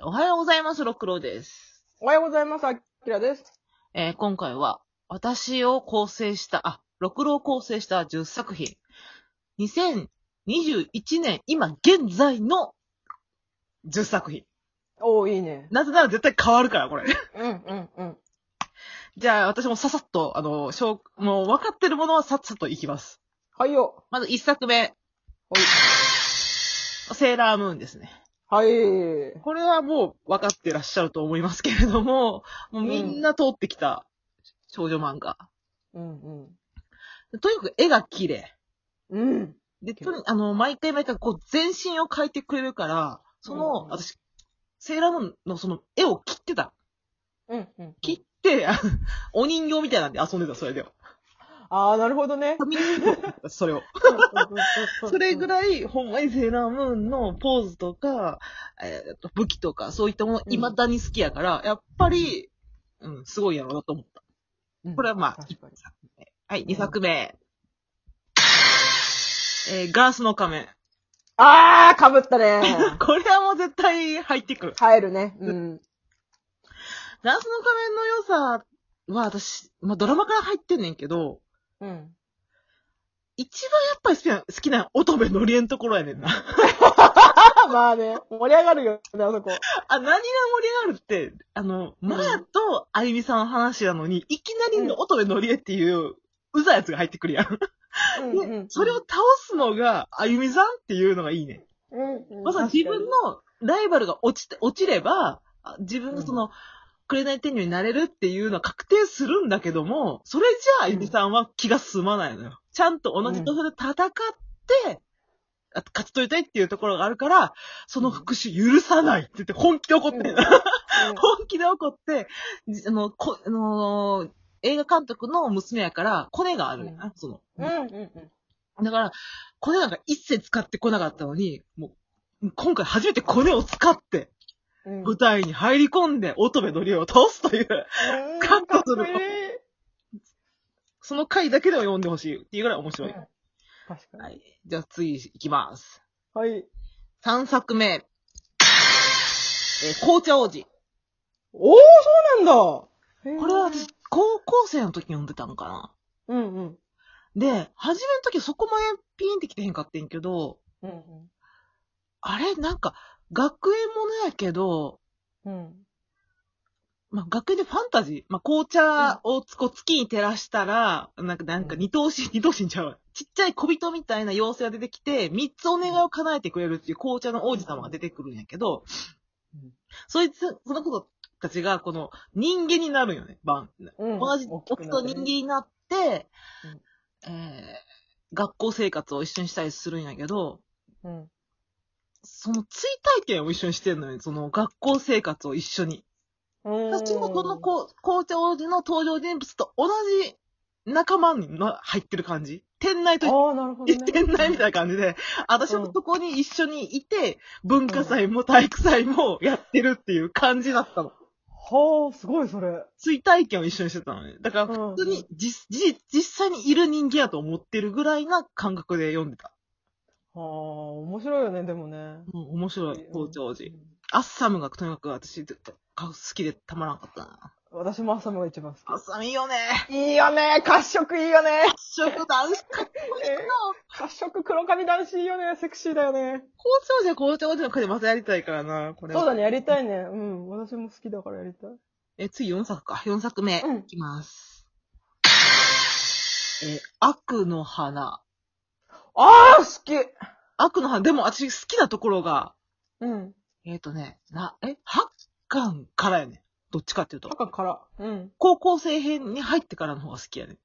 おはようございます、六郎です。おはようございます。あきらです。えー今回は、私を構成した、あ、六郎を構成した10作品。2021年、今現在の10作品。おー、いいね。なぜなら絶対変わるから、これ。うん、うん、うん。じゃあ、私もささっと、あの、しょうもう分かってるものはさっさといきます。はいよ。まず1作目、はい。セーラームーンですね。はい。これはもう分かってらっしゃると思いますけれども、もうみんな通ってきた少女漫画。うん、うん。とにかく絵が綺麗。うん。で、とにあの、毎回毎回こう全身を描いてくれるから、その、うん私、セーラームーンのその絵を切ってた。うん、うん。切って、あお人形みたいなんで遊んでた、それでは。あー、なるほどね。それを。それぐい。らい、ほんまにセーラームーンのポーズとか、えーと武器とか、そういったもの、うん未だに好きやから、やっぱり、うん、すごいやろうなと思った。うんこれはまあ、作目。はい、二作目。えーガラスの仮面。あー、かぶったね。これはもう絶対入ってくる。入るね。うん。ガラスの仮面の良さは私、まあドラマから入ってんねんけど、うん。一番やっぱり好きな、好きな乙女のりえんところやねんな。まあね、盛り上がるよね、あそこ。あ、何が盛り上がるって、あの、マヤとあゆみさんの話なのに、いきなりの乙女のりえっていう、うざいやつが入ってくるやん。うん、うんで。それを倒すのが、あゆみさんっていうのがいいね。うん、うん。まさに自分のライバルが落ちて、落ちれば、あ自分がその、紅天女になれるっていうのは確定するんだけども、それじゃあ、あゆみさんは気が済まないのよ。ちゃんと同じ土俵で戦って、あ勝ち取りたいっていうところがあるから、その復讐許さないって言って本気で怒ってうん。本気で怒って、じあの、こ、あのー映画監督の娘やから、コネがあるな、その。うん、うん、うん。だから、コネなんか一切使ってこなかったのに、もう、今回初めてコネを使って、うん。舞台に入り込んで、乙女のりを倒すという、うんカットするかっこいいその回だけでも読んでほしいっていうぐらい面白い。うん確かに。はい。じゃあ次行きます。はい。3作目。えー紅茶王子。おー、そうなんだこれは私、高校生の時に読んでたのかなうんうん。で、初めの時そこまでピンってきてへんかってんけど、うんあれなんか、学園ものやけど、うん。うん。まあ、学園でファンタジー。まあ、紅茶をつこう月に照らしたら、なんか、なんかうん二等身、二等身ちゃうわ。ちっちゃい小人みたいな妖精が出てきて、三つお願いを叶えてくれるっていう紅茶の王子様が出てくるんやけど、うんそいつ、その子たちが、この、人間になるんよね、晩。うん同じ、大き僕とくなってね人間になって、うんえー、学校生活を一緒にしたりするんやけど、うん。その追体験を一緒にしてんのよ。その学校生活を一緒に。私もこのこ紅茶王子の登場人物と同じ仲間にな入ってる感じ。店内とああ、なるほどね。店内みたいな感じで、私もそこに一緒にいて、文化祭も体育祭もやってるっていう感じだったの。はあ、すごい、それ。追体験を一緒にしてたのね。だから普通に実、実実際にいる人間やと思ってるぐらいな感覚で読んでた。はあ、面白いよね、でもね。うん、面白い、紅茶王子。うんアッサムがとにかく私、好きでたまらなかったな。私も朝ムが一番好アッサムいいよね。き。いいよね、褐色いいよね。食男子かっこいいな。褐色黒髪男子いいよね、セクシーだよね。紅茶王子は紅茶王子の回でまたやりたいからな、これは。そうだね、やりたいね。うん、私も好きだからやりたい。え、次4作か。4作目。うんいきます。え、悪の花。ああ、好き悪の花。でも私好きなところが、うん。えっ、とね、な、え、八巻からやね。どっちかっていうと。赤から。うん。高校生編に入ってからの方が好きやね。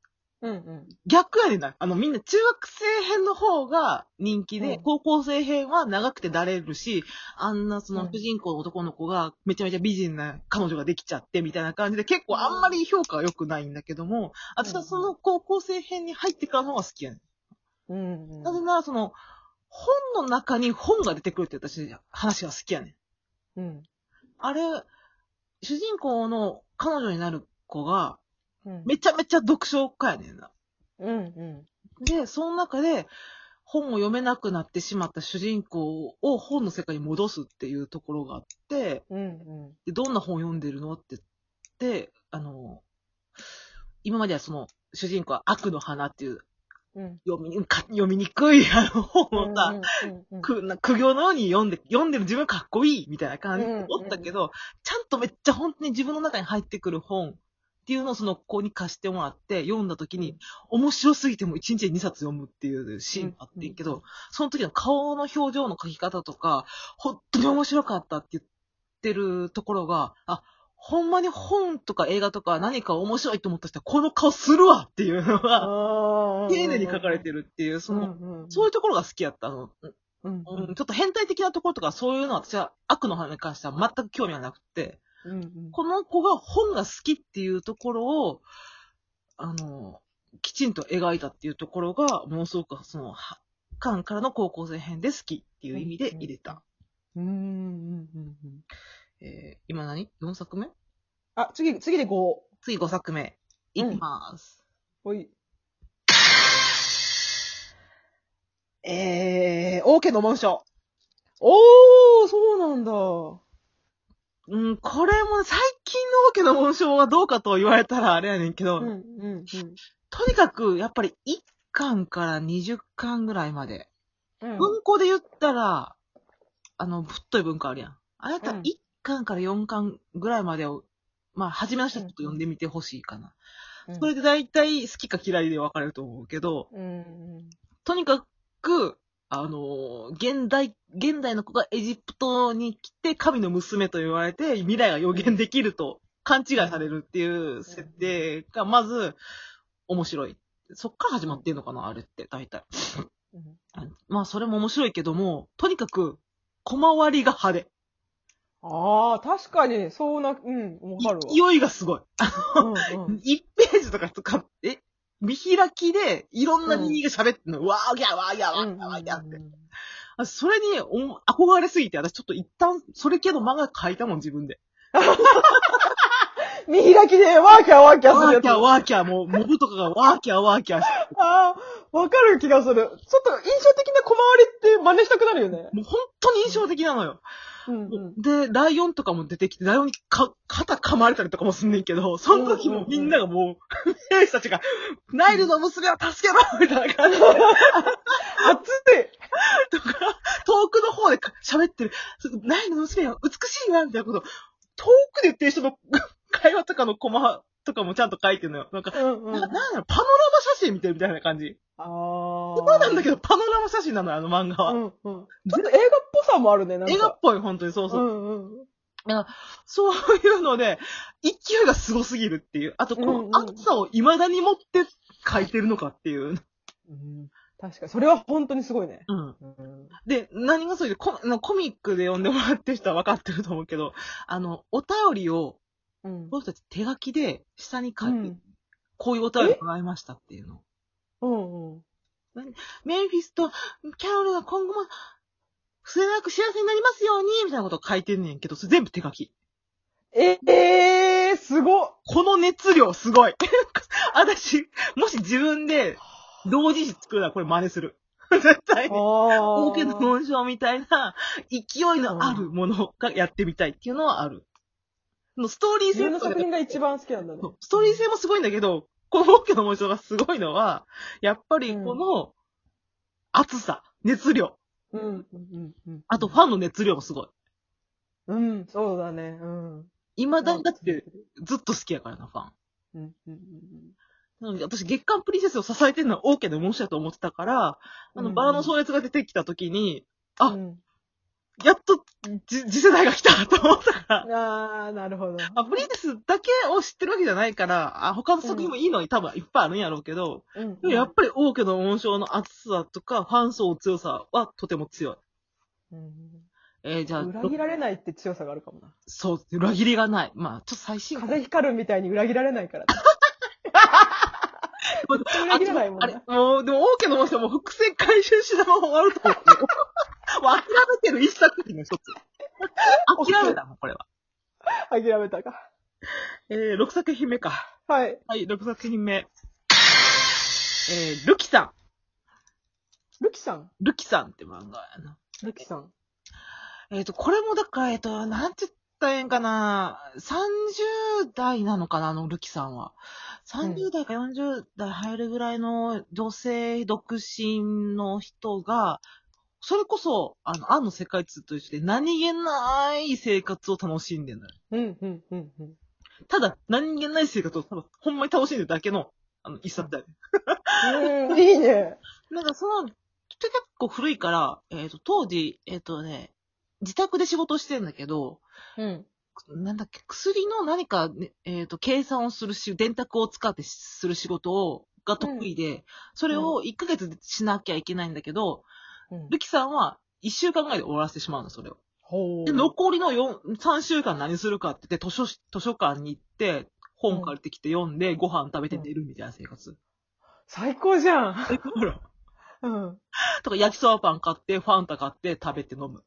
うんうん。逆やねんな。あの、みんな中学生編の方が人気で、うん高校生編は長くてだれるし、あんなそのうん主人公の男の子がめちゃめちゃ美人な彼女ができちゃってみたいな感じで結構あんまり評価は良くないんだけども、私はその高校生編に入ってからの方が好きやねん。うんうん。なぜならその、本の中に本が出てくるって私、話が好きやねん。うん。あれ、主人公の彼女になる子が、うん。めちゃめちゃ読書家やねんな。うんうん。で、その中で、本を読めなくなってしまった主人公を本の世界に戻すっていうところがあって、うんうん。でどんな本読んでるのって言って、あの、今まではその、主人公は悪の花っていううん。読みにか読みにくいあの本をさ、うんうんくな苦行のように読んで、読んでる自分かっこいいみたいな感じで思ったけど、ちゃんとめっちゃ本当に自分の中に入ってくる本っていうのをその子に貸してもらって読んだ時に、面白すぎても1日で2冊読むっていうシーンがあってんけど、その時の顔の表情の書き方とか、本当に面白かったって言ってるところが、あ、ほんまに本とか映画とか何か面白いと思った人はこの顔するわっていうのが、あー。丁寧に書かれてるっていう、その、うんうんそういうところが好きやった。の。うんうん、ちょっと変態的なところとかそういうのは私は悪の花に関しては全く興味がなくて、うんうん。この子が本が好きっていうところを、あの、きちんと描いたっていうところが、ものすごくその、はカンからの高校生編で好きっていう意味で入れた。うんうんうん今何 ?4 作目？あ、次、次で5。次5作目。いきます。ほい。えー、王家の紋章。おー、そうなんだ。うん、これも最近の王家の紋章はどうかと言われたらあれやねんけど、うん、うん、とにかく、やっぱり1巻から20巻ぐらいまで。うん。文庫で言ったら、あの、太い文庫あるやん。あれやったらうん1巻から4巻ぐらいまでを、まあ、初めの人はちょっと読んでみてほしいかな。うんそれで大体好きか嫌いで分かれると思うけど、うん、うん。とにかく、あのー現代、現代の子がエジプトに来て神の娘と言われて未来が予言できると勘違いされるっていう設定がまず面白い。そっから始まってんのかなあれって、大体。うんまあ、それも面白いけども、とにかく、小回りが派手。ああ、確かに、そうな、うん、わかるわ。勢いがすごい。うんうん 1ページとか使って、見開きで、いろんな人間が喋ってんの、わーぎゃわーぎゃわーぎゃわーぎゃって。あそれにお憧れすぎて、私ちょっと一旦、それ系の漫画書いたもん、自分で。見開きでワーキャーワーキャーするやつ。ワーキャーワーキャー、もう、モブとかがワーキャーワーキャーして、ああ、わかる気がする。ちょっと印象的な小回りって真似したくなるよね。もう本当に印象的なのよ。うんうん。で、ライオンとかも出てきて、ライオンにか、肩噛まれたりとかもすんねんけど、その時もみんながもう、兵士たちが、ナイルの娘を助けろみたいな感じで、熱い。とか、遠くの方でか喋ってる、ナイルの娘は美しいわみたいなこと、遠くで言ってる人の 会話とかのコマとかもちゃんと書いてるのよ。なんか、うんうん。ななんだろう、パノラマ写真見てるみたいな感じ。ああ。そうなんだけど、パノラマ写真なのよ、あの漫画は。うんうん。ちょっと映画っぽさもあるね、なんか。映画っぽい、本当に、そうそう。うんうん。そういうので、勢いがすごすぎるっていう。あと、この暑さを未だに持って書いてるのかっていう。うん確かに、それは本当にすごいね。うん。うんで、何がそうで、コあのコミックで読んでもらってる人は分かってると思うけど、あの、お便りを、うんこの人たち手書きで下に書いて、うんこういうお便りもらいましたっていうの。うんうん。メンフィスとキャロルが今後も、末永く幸せになりますように、みたいなことを書いてんねんけど、それ全部手書き。え、えー、すごっ。この熱量すごい。私、もし自分で同時誌作るならこれ真似する。絶対に。あ大きな紋章みたいな勢いのあるものがやってみたいっていうのはある。のストーリー性とか作品が一番好きなんだね。ストーリー性もすごいんだけど、この大きな紋章がすごいのは、やっぱりこの熱さ、熱量、うん。うんうんうん。あとファンの熱量もすごい。うん、そうだね。うん。未だにだってずっと好きやからな、ファン。うんうんうんなので、私、月刊プリンセスを支えてるのは OK で申しだと思ってたから、あの、うんバラの壮烈が出てきた時に、あうんうん。やっと、じ次世代が来たと思ったから、ああ、なるほど。あ、プリンセスだけを知ってるわけじゃないから、あ、他の作品もいいのに多分いっぱいあるんやろうけど、うんでもやっぱり王家の紋章の厚さとか、ファン層強さはとても強い。うんえーじゃあ、裏切られないって強さがあるかもな。そう、裏切りがない。まあ、ちょっと最新風光るみたいに裏切られないから。裏切らないもんあれな。、もう、でも王家の紋章も伏線回収しながら終わると思う。もう諦めてる一作品の一つ。諦めたもん、これは。諦めたか。えー、6作品目か。はい。はい、6作品目。えー、ルキさん。ルキさん？ルキさんって漫画やな。ルキさん。えっ、と、これもだから、えっ、と、なんて言ったらええんかな。30代なのかな、あのルキさんは。30代か40代入るぐらいの女性独身の人が、それこそ、あの、アンの世界通として何気ない生活を楽しんでるのよ。うん、うん、うん、うん。ただ、何気ない生活を多分、ほんまに楽しんでるだけの、あの、一冊だよね。うん、いいね。なんかその、結構古いから、えっ、と、当時、えっ、とね、自宅で仕事してんだけど、うん。なんだっけ、薬の何か、ね、えっ、と、計算をするし、電卓を使ってする仕事を、が得意で、それを1ヶ月でしなきゃいけないんだけど、うんルキさんは1週間ぐらいで終わらせてしまうの、それを。ほで、残りの4 3週間何するかって言って、図書、図書館に行って、本借りてきて読んで、ご飯食べて寝るみたいな生活。最高じゃん。え、ほら。うん。とか、焼きそばパン買って、ファンタ買って、食べて飲む。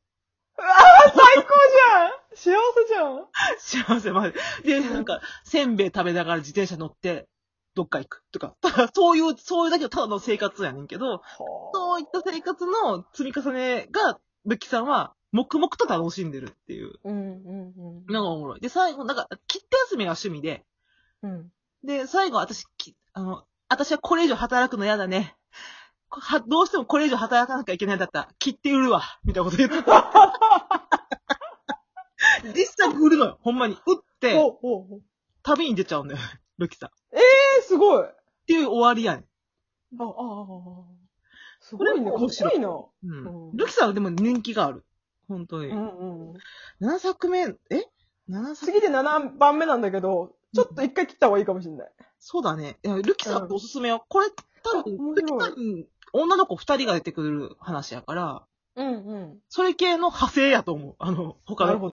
最高じゃん幸せじゃん 幸せまで。で、なんか、せんべい食べながら自転車乗って、どっか行くとか、た だそういう、そういうだけのただの生活やねんけど、そういった生活の積み重ねが、ルキさんは、黙々と楽しんでるっていううん、うん、のがおもろい。で、最後、なんか、切手休みが趣味で、うん。うん。で、最後私、きあの、私はこれ以上働くの嫌だね。こはどうしてもこれ以上働かなきゃいけないんだったら、切って売るわ。みたいなこと言ってた。実際に売るのよ。ほんまに。売って。旅に出ちゃうんだよ。ルキさん。っえー、すごい。あ、ていう終わりやねん。あ、ああ。すごいね。面白いな。うんうんルキさんはでも人気がある。本当に。うんうん。7作目、え ?7 作次で7番目なんだけど、ちょっと一回切った方がいいかもしれない。そうだね。いやルキさんっておすすめよ。これ、多分、ルキ面白いさん、女の子2人が出てくる話やから、うんうん。それ系の派生やと思う。あの、他のなるほど。